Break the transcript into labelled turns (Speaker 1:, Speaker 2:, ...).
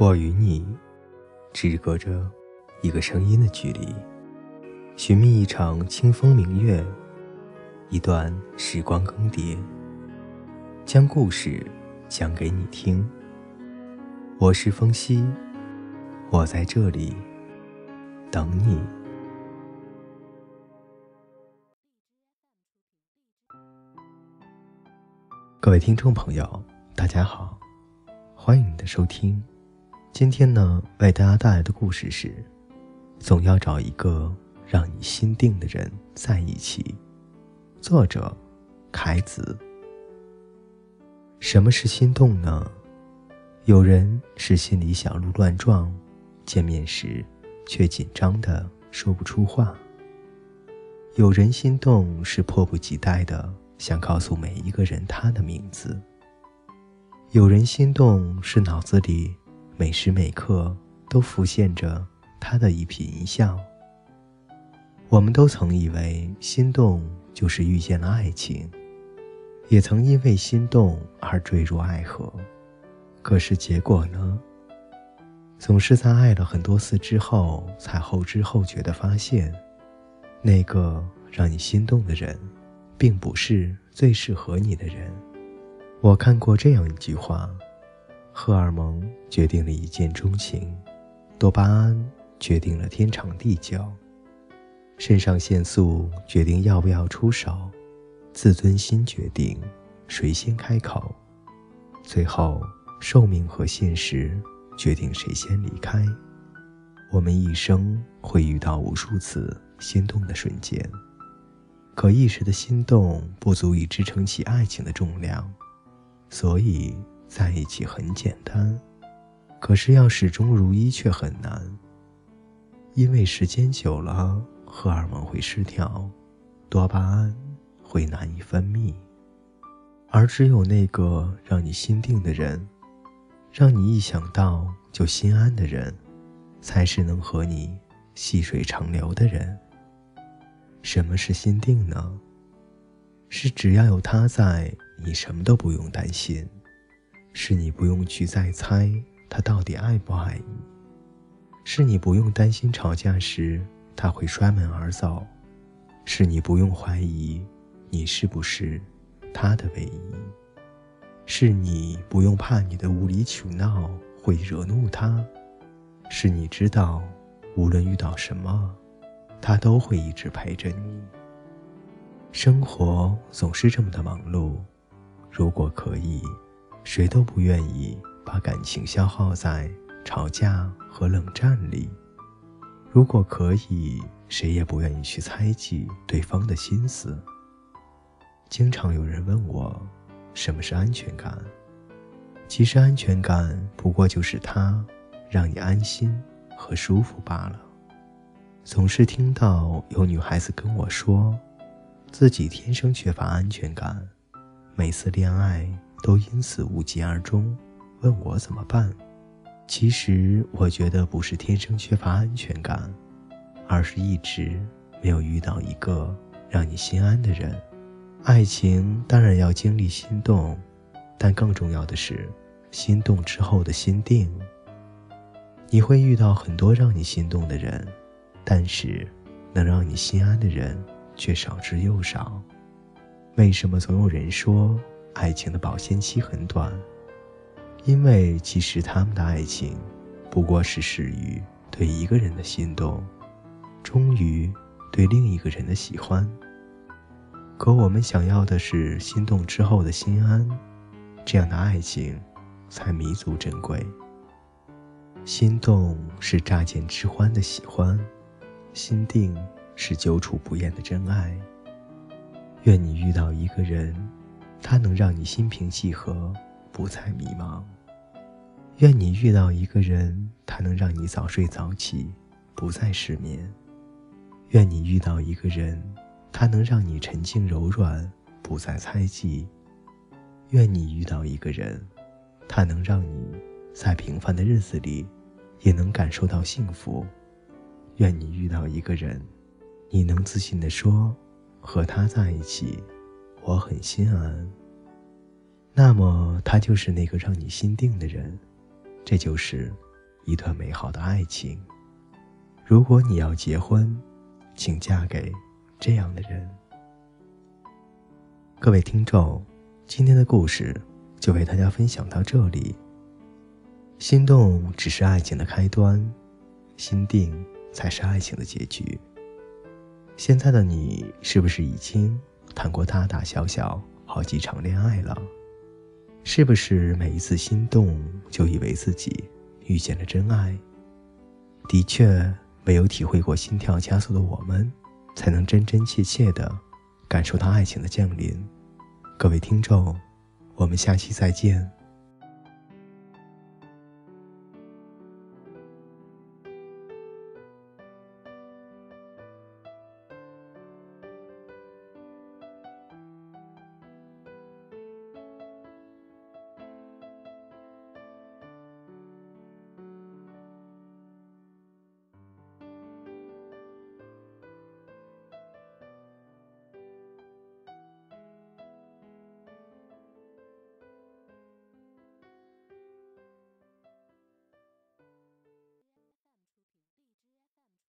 Speaker 1: 我与你，只隔着一个声音的距离。寻觅一场清风明月，一段时光更迭，将故事讲给你听。我是风夕，我在这里等你。各位听众朋友，大家好，欢迎你的收听。今天呢，为大家带来的故事是：总要找一个让你心定的人在一起。作者：凯子。什么是心动呢？有人是心里小鹿乱撞，见面时却紧张的说不出话；有人心动是迫不及待的。想告诉每一个人他的名字。有人心动是脑子里每时每刻都浮现着他的一颦一笑。我们都曾以为心动就是遇见了爱情，也曾因为心动而坠入爱河。可是结果呢？总是在爱了很多次之后，才后知后觉的发现，那个让你心动的人。并不是最适合你的人。我看过这样一句话：荷尔蒙决定了一见钟情，多巴胺决定了天长地久，肾上腺素决定要不要出手，自尊心决定谁先开口，最后寿命和现实决定谁先离开。我们一生会遇到无数次心动的瞬间。可一时的心动不足以支撑起爱情的重量，所以在一起很简单，可是要始终如一却很难。因为时间久了，荷尔蒙会失调，多巴胺会难以分泌，而只有那个让你心定的人，让你一想到就心安的人，才是能和你细水长流的人。什么是心定呢？是只要有他在，你什么都不用担心；是你不用去再猜他到底爱不爱你；是你不用担心吵架时他会摔门而走；是你不用怀疑你是不是他的唯一；是你不用怕你的无理取闹会惹怒他；是你知道，无论遇到什么。他都会一直陪着你。生活总是这么的忙碌，如果可以，谁都不愿意把感情消耗在吵架和冷战里；如果可以，谁也不愿意去猜忌对方的心思。经常有人问我，什么是安全感？其实，安全感不过就是他让你安心和舒服罢了。总是听到有女孩子跟我说，自己天生缺乏安全感，每次恋爱都因此无疾而终，问我怎么办。其实我觉得不是天生缺乏安全感，而是一直没有遇到一个让你心安的人。爱情当然要经历心动，但更重要的是心动之后的心定。你会遇到很多让你心动的人。但是，能让你心安的人却少之又少。为什么总有人说爱情的保鲜期很短？因为其实他们的爱情，不过是始于对一个人的心动，终于对另一个人的喜欢。可我们想要的是心动之后的心安，这样的爱情才弥足珍贵。心动是乍见之欢的喜欢。心定是久处不厌的真爱。愿你遇到一个人，他能让你心平气和，不再迷茫；愿你遇到一个人，他能让你早睡早起，不再失眠；愿你遇到一个人，他能让你沉静柔软，不再猜忌；愿你遇到一个人，他能让你在平凡的日子里，也能感受到幸福。愿你遇到一个人，你能自信地说：“和他在一起，我很心安。”那么他就是那个让你心定的人，这就是一段美好的爱情。如果你要结婚，请嫁给这样的人。各位听众，今天的故事就为大家分享到这里。心动只是爱情的开端，心定才是爱情的结局。现在的你是不是已经谈过大大小小好几场恋爱了？是不是每一次心动就以为自己遇见了真爱？的确。没有体会过心跳加速的我们，才能真真切切的感受到爱情的降临。各位听众，我们下期再见。